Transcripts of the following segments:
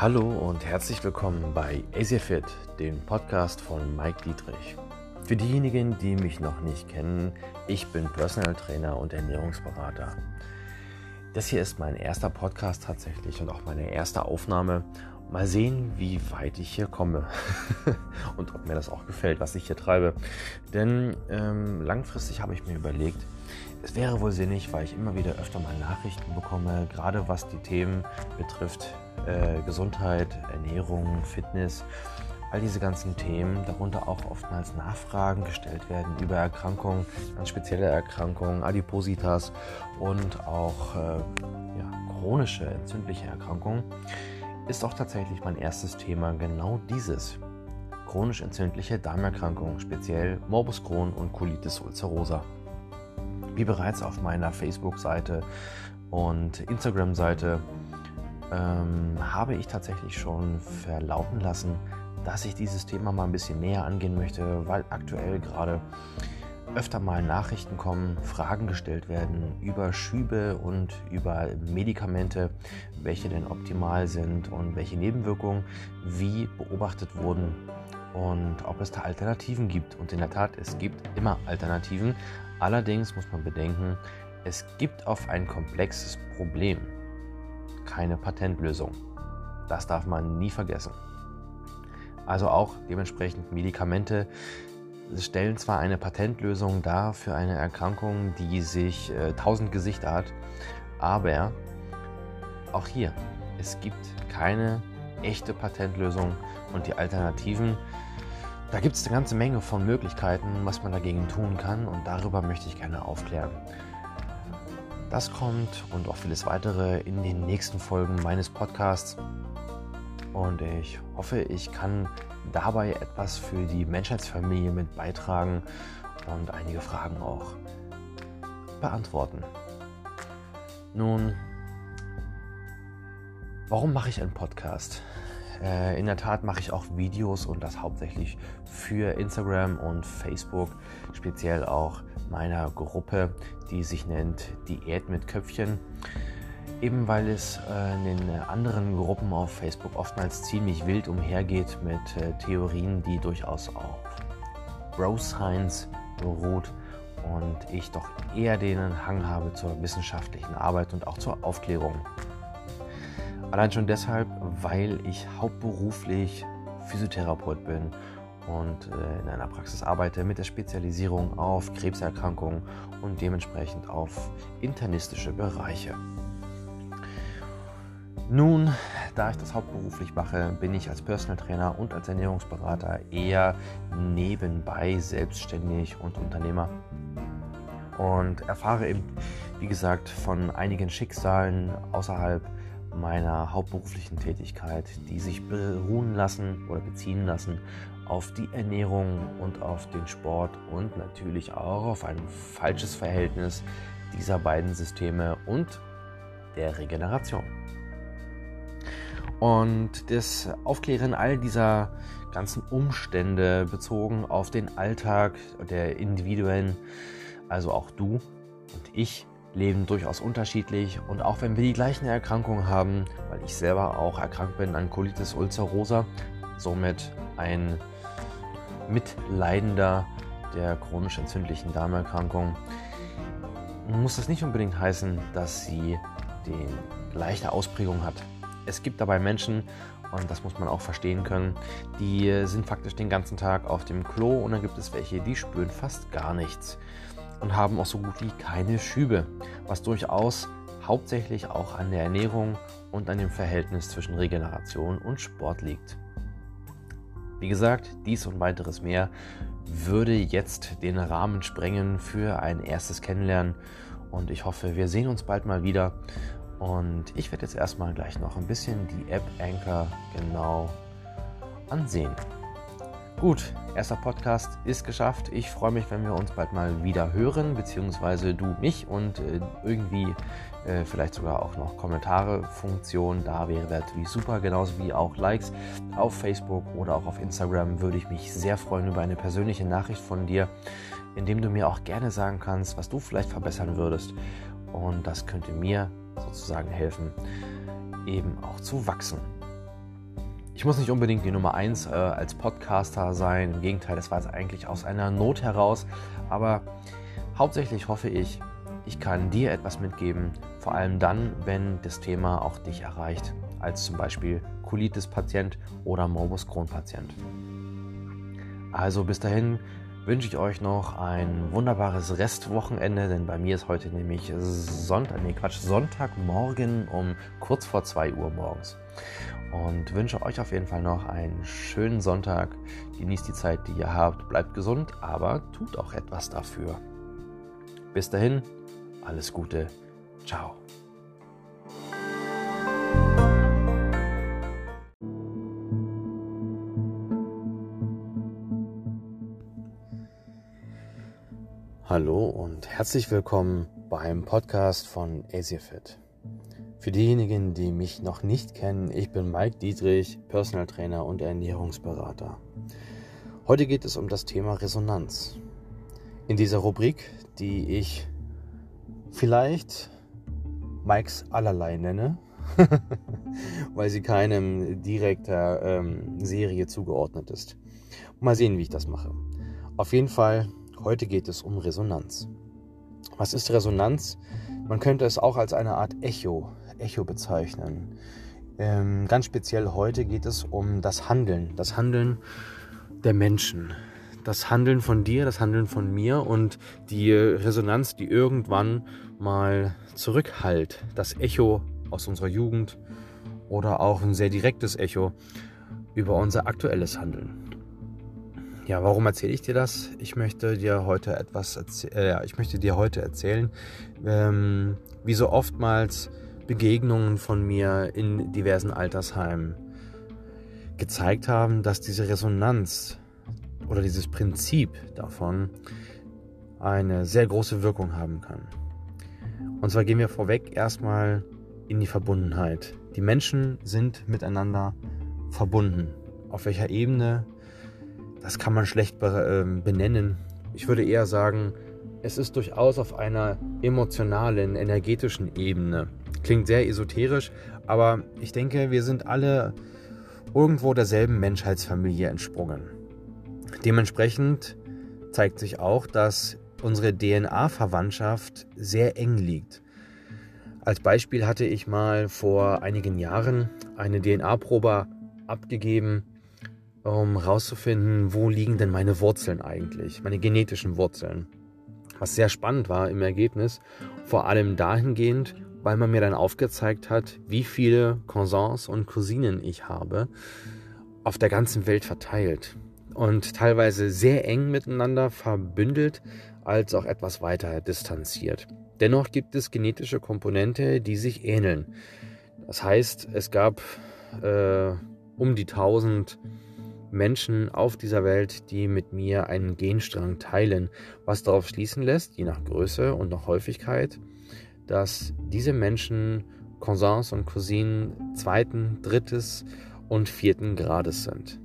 Hallo und herzlich willkommen bei AsiaFit, dem Podcast von Mike Dietrich. Für diejenigen, die mich noch nicht kennen, ich bin Personal Trainer und Ernährungsberater. Das hier ist mein erster Podcast tatsächlich und auch meine erste Aufnahme. Mal sehen, wie weit ich hier komme und ob mir das auch gefällt, was ich hier treibe. Denn ähm, langfristig habe ich mir überlegt, es wäre wohl sinnig, weil ich immer wieder öfter mal Nachrichten bekomme, gerade was die Themen betrifft, äh, Gesundheit, Ernährung, Fitness, all diese ganzen Themen, darunter auch oftmals Nachfragen gestellt werden über Erkrankungen, ganz spezielle Erkrankungen, Adipositas und auch äh, ja, chronische entzündliche Erkrankungen, ist auch tatsächlich mein erstes Thema genau dieses. Chronisch entzündliche Darmerkrankungen, speziell Morbus Crohn und Colitis ulcerosa. Wie bereits auf meiner Facebook-Seite und Instagram-Seite ähm, habe ich tatsächlich schon verlauten lassen, dass ich dieses Thema mal ein bisschen näher angehen möchte, weil aktuell gerade öfter mal Nachrichten kommen, Fragen gestellt werden über Schübe und über Medikamente, welche denn optimal sind und welche Nebenwirkungen wie beobachtet wurden und ob es da Alternativen gibt. Und in der Tat, es gibt immer Alternativen, Allerdings muss man bedenken, es gibt auf ein komplexes Problem keine Patentlösung. Das darf man nie vergessen. Also auch dementsprechend Medikamente stellen zwar eine Patentlösung dar für eine Erkrankung, die sich äh, tausend Gesichter hat, aber auch hier, es gibt keine echte Patentlösung und die Alternativen da gibt es eine ganze Menge von Möglichkeiten, was man dagegen tun kann und darüber möchte ich gerne aufklären. Das kommt und auch vieles weitere in den nächsten Folgen meines Podcasts und ich hoffe, ich kann dabei etwas für die Menschheitsfamilie mit beitragen und einige Fragen auch beantworten. Nun, warum mache ich einen Podcast? Äh, in der Tat mache ich auch Videos und das hauptsächlich für Instagram und Facebook, speziell auch meiner Gruppe, die sich nennt Diät mit Köpfchen. Eben weil es äh, in den anderen Gruppen auf Facebook oftmals ziemlich wild umhergeht mit äh, Theorien, die durchaus auch Bro Science beruht und ich doch eher den Hang habe zur wissenschaftlichen Arbeit und auch zur Aufklärung. Allein schon deshalb, weil ich hauptberuflich Physiotherapeut bin und äh, in einer Praxis arbeite mit der Spezialisierung auf Krebserkrankungen und dementsprechend auf internistische Bereiche. Nun, da ich das hauptberuflich mache, bin ich als Personal Trainer und als Ernährungsberater eher nebenbei selbstständig und Unternehmer und erfahre eben, wie gesagt, von einigen Schicksalen außerhalb meiner hauptberuflichen Tätigkeit, die sich beruhen lassen oder beziehen lassen auf die Ernährung und auf den Sport und natürlich auch auf ein falsches Verhältnis dieser beiden Systeme und der Regeneration. Und das Aufklären all dieser ganzen Umstände bezogen auf den Alltag der Individuen, also auch du und ich, leben durchaus unterschiedlich und auch wenn wir die gleichen Erkrankungen haben, weil ich selber auch erkrankt bin an Colitis ulcerosa, somit ein Mitleidender der chronisch entzündlichen Darmerkrankung, muss das nicht unbedingt heißen, dass sie die gleiche Ausprägung hat. Es gibt dabei Menschen, und das muss man auch verstehen können, die sind faktisch den ganzen Tag auf dem Klo und dann gibt es welche, die spüren fast gar nichts und haben auch so gut wie keine Schübe, was durchaus hauptsächlich auch an der Ernährung und an dem Verhältnis zwischen Regeneration und Sport liegt. Wie gesagt, dies und weiteres mehr würde jetzt den Rahmen sprengen für ein erstes Kennenlernen und ich hoffe, wir sehen uns bald mal wieder. Und ich werde jetzt erstmal gleich noch ein bisschen die App Anchor genau ansehen. Gut, erster Podcast ist geschafft. Ich freue mich, wenn wir uns bald mal wieder hören, beziehungsweise du mich und äh, irgendwie äh, vielleicht sogar auch noch Kommentare-Funktion. Da wäre natürlich super, genauso wie auch Likes auf Facebook oder auch auf Instagram. Würde ich mich sehr freuen über eine persönliche Nachricht von dir, indem du mir auch gerne sagen kannst, was du vielleicht verbessern würdest. Und das könnte mir sozusagen helfen, eben auch zu wachsen. Ich muss nicht unbedingt die Nummer 1 äh, als Podcaster sein. Im Gegenteil, das war es eigentlich aus einer Not heraus. Aber hauptsächlich hoffe ich, ich kann dir etwas mitgeben, vor allem dann, wenn das Thema auch dich erreicht, als zum Beispiel Colitis-Patient oder Morbus Crohn-Patient. Also bis dahin wünsche ich euch noch ein wunderbares Restwochenende, denn bei mir ist heute nämlich Sonntag, nee Quatsch, Sonntagmorgen um kurz vor 2 Uhr morgens. Und wünsche euch auf jeden Fall noch einen schönen Sonntag. Genießt die Zeit, die ihr habt, bleibt gesund, aber tut auch etwas dafür. Bis dahin, alles Gute, ciao. Hallo und herzlich willkommen beim Podcast von AsiaFit. Für diejenigen, die mich noch nicht kennen, ich bin Mike Dietrich, Personal Trainer und Ernährungsberater. Heute geht es um das Thema Resonanz. In dieser Rubrik, die ich vielleicht Mikes allerlei nenne, weil sie keinem direkter ähm, Serie zugeordnet ist. Mal sehen, wie ich das mache. Auf jeden Fall Heute geht es um Resonanz. Was ist Resonanz? Man könnte es auch als eine Art Echo, Echo bezeichnen. Ähm, ganz speziell heute geht es um das Handeln, das Handeln der Menschen, das Handeln von dir, das Handeln von mir und die Resonanz, die irgendwann mal zurückhallt, das Echo aus unserer Jugend oder auch ein sehr direktes Echo über unser aktuelles Handeln. Ja, warum erzähle ich dir das? Ich möchte dir heute etwas äh, ich möchte dir heute erzählen, ähm, wie so oftmals Begegnungen von mir in diversen Altersheimen gezeigt haben, dass diese Resonanz oder dieses Prinzip davon eine sehr große Wirkung haben kann. Und zwar gehen wir vorweg erstmal in die Verbundenheit. Die Menschen sind miteinander verbunden. Auf welcher Ebene das kann man schlecht ähm, benennen. Ich würde eher sagen, es ist durchaus auf einer emotionalen, energetischen Ebene. Klingt sehr esoterisch, aber ich denke, wir sind alle irgendwo derselben Menschheitsfamilie entsprungen. Dementsprechend zeigt sich auch, dass unsere DNA-Verwandtschaft sehr eng liegt. Als Beispiel hatte ich mal vor einigen Jahren eine DNA-Probe abgegeben um herauszufinden, wo liegen denn meine Wurzeln eigentlich, meine genetischen Wurzeln. Was sehr spannend war im Ergebnis, vor allem dahingehend, weil man mir dann aufgezeigt hat, wie viele Cousins und Cousinen ich habe, auf der ganzen Welt verteilt und teilweise sehr eng miteinander verbündelt, als auch etwas weiter distanziert. Dennoch gibt es genetische Komponente, die sich ähneln. Das heißt, es gab äh, um die 1000 Menschen auf dieser Welt, die mit mir einen Genstrang teilen, was darauf schließen lässt, je nach Größe und nach Häufigkeit, dass diese Menschen Cousins und Cousinen zweiten, drittes und vierten Grades sind.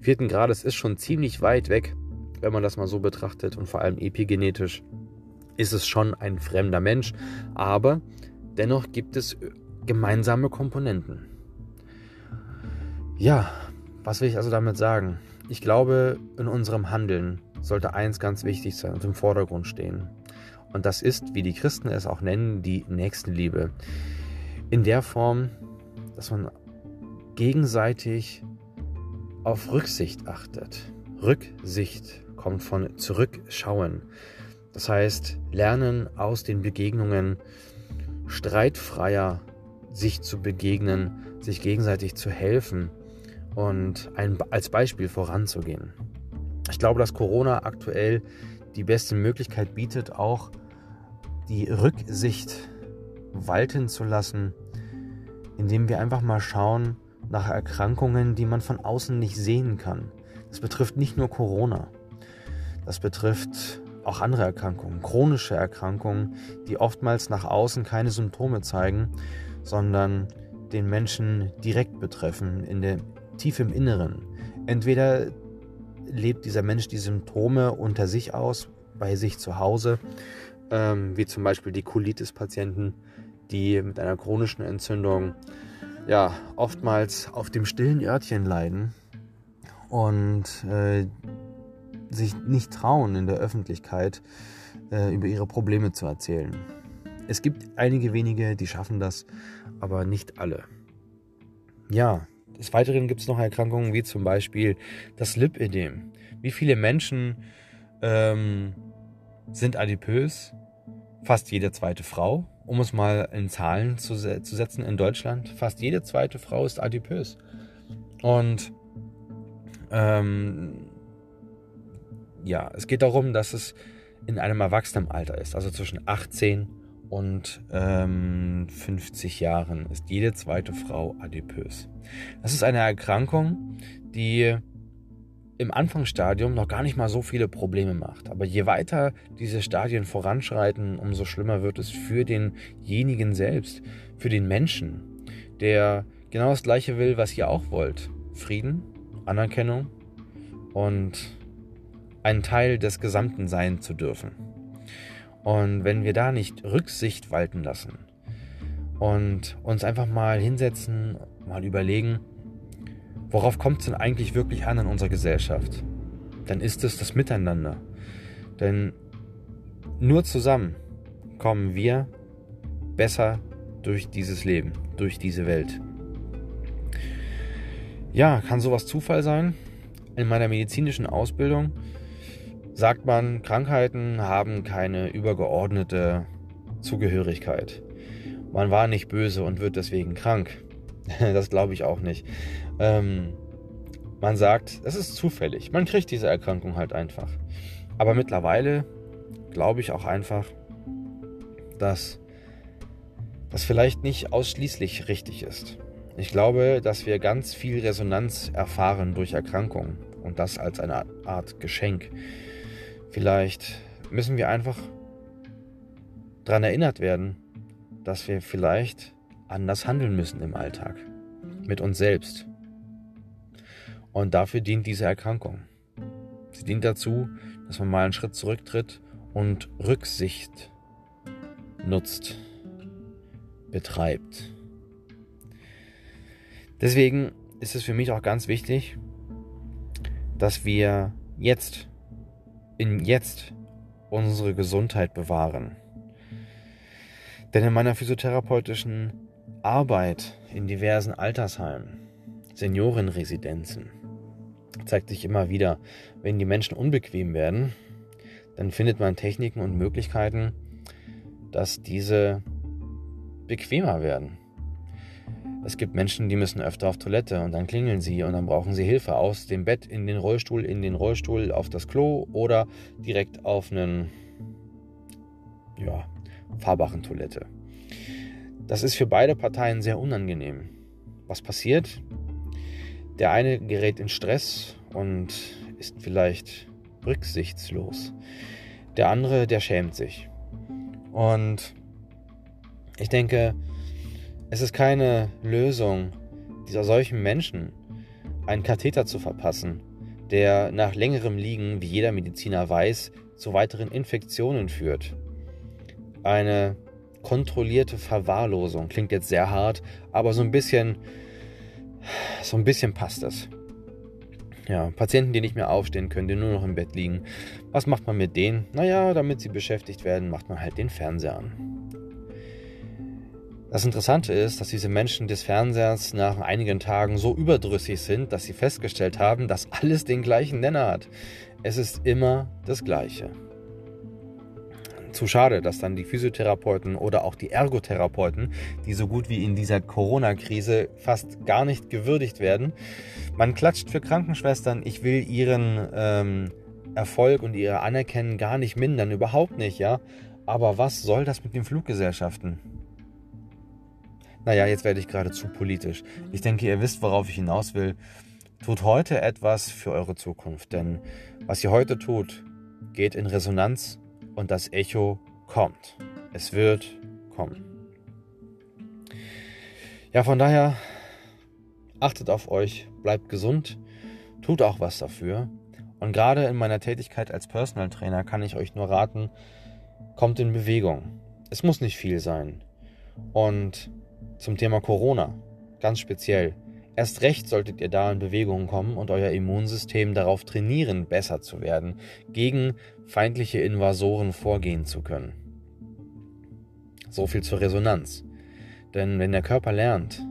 Vierten Grades ist schon ziemlich weit weg, wenn man das mal so betrachtet und vor allem epigenetisch ist es schon ein fremder Mensch, aber dennoch gibt es gemeinsame Komponenten. Ja, was will ich also damit sagen? Ich glaube, in unserem Handeln sollte eins ganz wichtig sein und im Vordergrund stehen. Und das ist, wie die Christen es auch nennen, die Nächstenliebe. In der Form, dass man gegenseitig auf Rücksicht achtet. Rücksicht kommt von zurückschauen. Das heißt, lernen aus den Begegnungen streitfreier sich zu begegnen, sich gegenseitig zu helfen und ein, als Beispiel voranzugehen. Ich glaube, dass Corona aktuell die beste Möglichkeit bietet, auch die Rücksicht walten zu lassen, indem wir einfach mal schauen nach Erkrankungen, die man von außen nicht sehen kann. Das betrifft nicht nur Corona. Das betrifft auch andere Erkrankungen, chronische Erkrankungen, die oftmals nach außen keine Symptome zeigen, sondern den Menschen direkt betreffen, in der, tief im Inneren. Entweder lebt dieser Mensch die Symptome unter sich aus, bei sich zu Hause, ähm, wie zum Beispiel die Colitis-Patienten, die mit einer chronischen Entzündung ja oftmals auf dem stillen Örtchen leiden und äh, sich nicht trauen, in der Öffentlichkeit äh, über ihre Probleme zu erzählen. Es gibt einige wenige, die schaffen das, aber nicht alle. Ja, des Weiteren gibt es noch Erkrankungen wie zum Beispiel das Lipödem. Wie viele Menschen ähm, sind adipös? Fast jede zweite Frau. Um es mal in Zahlen zu, zu setzen in Deutschland, fast jede zweite Frau ist adipös. Und ähm, ja, es geht darum, dass es in einem Erwachsenenalter ist, also zwischen 18 und ähm, 50 Jahren ist jede zweite Frau adipös. Das ist eine Erkrankung, die im Anfangsstadium noch gar nicht mal so viele Probleme macht. Aber je weiter diese Stadien voranschreiten, umso schlimmer wird es für denjenigen selbst, für den Menschen, der genau das Gleiche will, was ihr auch wollt. Frieden, Anerkennung und ein Teil des Gesamten sein zu dürfen. Und wenn wir da nicht Rücksicht walten lassen und uns einfach mal hinsetzen, mal überlegen, worauf kommt es denn eigentlich wirklich an in unserer Gesellschaft, dann ist es das Miteinander. Denn nur zusammen kommen wir besser durch dieses Leben, durch diese Welt. Ja, kann sowas Zufall sein? In meiner medizinischen Ausbildung sagt man, Krankheiten haben keine übergeordnete Zugehörigkeit. Man war nicht böse und wird deswegen krank. das glaube ich auch nicht. Ähm, man sagt, es ist zufällig. Man kriegt diese Erkrankung halt einfach. Aber mittlerweile glaube ich auch einfach, dass das vielleicht nicht ausschließlich richtig ist. Ich glaube, dass wir ganz viel Resonanz erfahren durch Erkrankungen und das als eine Art Geschenk. Vielleicht müssen wir einfach daran erinnert werden, dass wir vielleicht anders handeln müssen im Alltag. Mit uns selbst. Und dafür dient diese Erkrankung. Sie dient dazu, dass man mal einen Schritt zurücktritt und Rücksicht nutzt, betreibt. Deswegen ist es für mich auch ganz wichtig, dass wir jetzt in jetzt unsere Gesundheit bewahren. Denn in meiner physiotherapeutischen Arbeit in diversen Altersheimen, Seniorenresidenzen, zeigt sich immer wieder, wenn die Menschen unbequem werden, dann findet man Techniken und Möglichkeiten, dass diese bequemer werden. Es gibt Menschen, die müssen öfter auf Toilette und dann klingeln sie und dann brauchen sie Hilfe aus dem Bett in den Rollstuhl, in den Rollstuhl auf das Klo oder direkt auf einen ja, fahrbaren Toilette. Das ist für beide Parteien sehr unangenehm. Was passiert? Der eine gerät in Stress und ist vielleicht rücksichtslos. Der andere, der schämt sich. Und ich denke, es ist keine Lösung, dieser solchen Menschen einen Katheter zu verpassen, der nach längerem Liegen, wie jeder Mediziner weiß, zu weiteren Infektionen führt. Eine kontrollierte Verwahrlosung klingt jetzt sehr hart, aber so ein bisschen, so ein bisschen passt es. Ja, Patienten, die nicht mehr aufstehen können, die nur noch im Bett liegen. Was macht man mit denen? Naja, damit sie beschäftigt werden, macht man halt den Fernseher an. Das Interessante ist, dass diese Menschen des Fernsehers nach einigen Tagen so überdrüssig sind, dass sie festgestellt haben, dass alles den gleichen Nenner hat. Es ist immer das Gleiche. Zu schade, dass dann die Physiotherapeuten oder auch die Ergotherapeuten, die so gut wie in dieser Corona-Krise fast gar nicht gewürdigt werden, man klatscht für Krankenschwestern. Ich will ihren ähm, Erfolg und ihre Anerkennung gar nicht mindern, überhaupt nicht, ja. Aber was soll das mit den Fluggesellschaften? Naja, jetzt werde ich gerade zu politisch. Ich denke, ihr wisst, worauf ich hinaus will. Tut heute etwas für eure Zukunft, denn was ihr heute tut, geht in Resonanz und das Echo kommt. Es wird kommen. Ja, von daher achtet auf euch, bleibt gesund, tut auch was dafür. Und gerade in meiner Tätigkeit als Personal Trainer kann ich euch nur raten, kommt in Bewegung. Es muss nicht viel sein. Und zum Thema Corona ganz speziell. Erst recht solltet ihr da in Bewegung kommen und euer Immunsystem darauf trainieren, besser zu werden, gegen feindliche Invasoren vorgehen zu können. So viel zur Resonanz. Denn wenn der Körper lernt,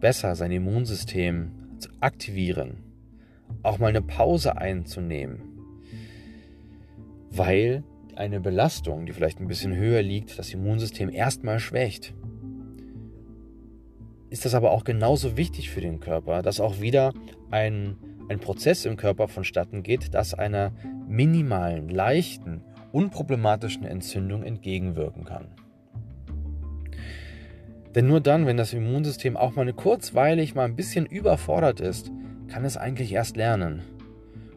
besser sein Immunsystem zu aktivieren, auch mal eine Pause einzunehmen, weil eine Belastung, die vielleicht ein bisschen höher liegt, das Immunsystem erstmal schwächt, ist das aber auch genauso wichtig für den Körper, dass auch wieder ein, ein Prozess im Körper vonstatten geht, das einer minimalen, leichten, unproblematischen Entzündung entgegenwirken kann. Denn nur dann, wenn das Immunsystem auch mal kurzweilig mal ein bisschen überfordert ist, kann es eigentlich erst lernen.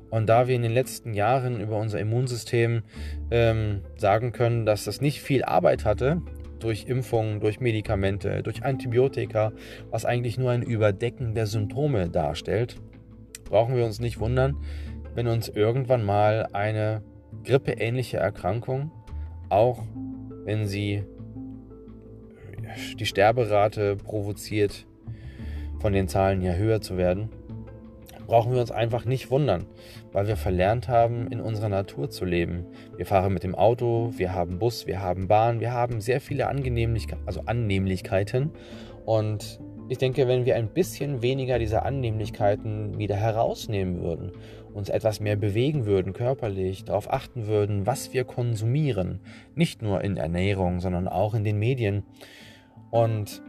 Und da wir in den letzten Jahren über unser Immunsystem ähm, sagen können, dass das nicht viel Arbeit hatte, durch Impfungen, durch Medikamente, durch Antibiotika, was eigentlich nur ein Überdecken der Symptome darstellt, brauchen wir uns nicht wundern, wenn uns irgendwann mal eine grippeähnliche Erkrankung, auch wenn sie die Sterberate provoziert, von den Zahlen her höher zu werden, brauchen wir uns einfach nicht wundern, weil wir verlernt haben, in unserer Natur zu leben. Wir fahren mit dem Auto, wir haben Bus, wir haben Bahn, wir haben sehr viele Angenehmlichkeiten, also Annehmlichkeiten. Und ich denke, wenn wir ein bisschen weniger dieser Annehmlichkeiten wieder herausnehmen würden, uns etwas mehr bewegen würden körperlich, darauf achten würden, was wir konsumieren, nicht nur in Ernährung, sondern auch in den Medien und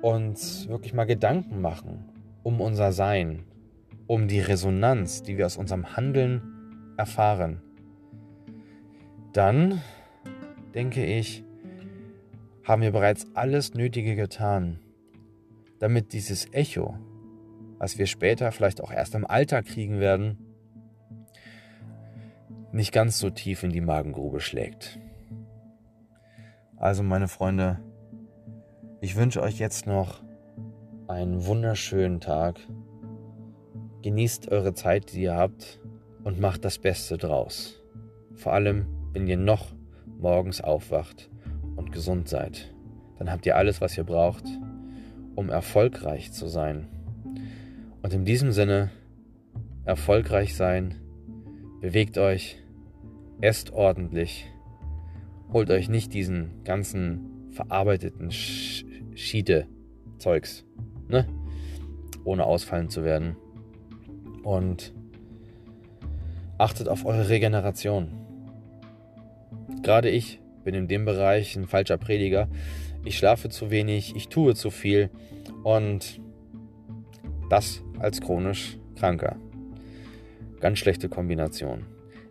uns wirklich mal Gedanken machen um unser Sein, um die Resonanz, die wir aus unserem Handeln erfahren, dann denke ich, haben wir bereits alles Nötige getan, damit dieses Echo, was wir später vielleicht auch erst im Alter kriegen werden, nicht ganz so tief in die Magengrube schlägt. Also meine Freunde, ich wünsche euch jetzt noch einen wunderschönen Tag. Genießt eure Zeit, die ihr habt und macht das Beste draus. Vor allem, wenn ihr noch morgens aufwacht und gesund seid. Dann habt ihr alles, was ihr braucht, um erfolgreich zu sein. Und in diesem Sinne, erfolgreich sein, bewegt euch, esst ordentlich, holt euch nicht diesen ganzen verarbeiteten Schiede-Zeugs, ne? ohne ausfallen zu werden und achtet auf eure Regeneration. Gerade ich bin in dem Bereich ein falscher Prediger. Ich schlafe zu wenig, ich tue zu viel und das als chronisch Kranker. Ganz schlechte Kombination.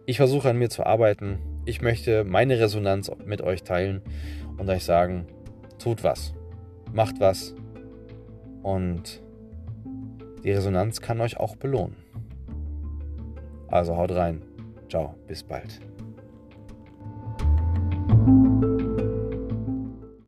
Ich versuche an mir zu arbeiten. Ich möchte meine Resonanz mit euch teilen und euch sagen, tut was, macht was und die Resonanz kann euch auch belohnen. Also haut rein. Ciao, bis bald.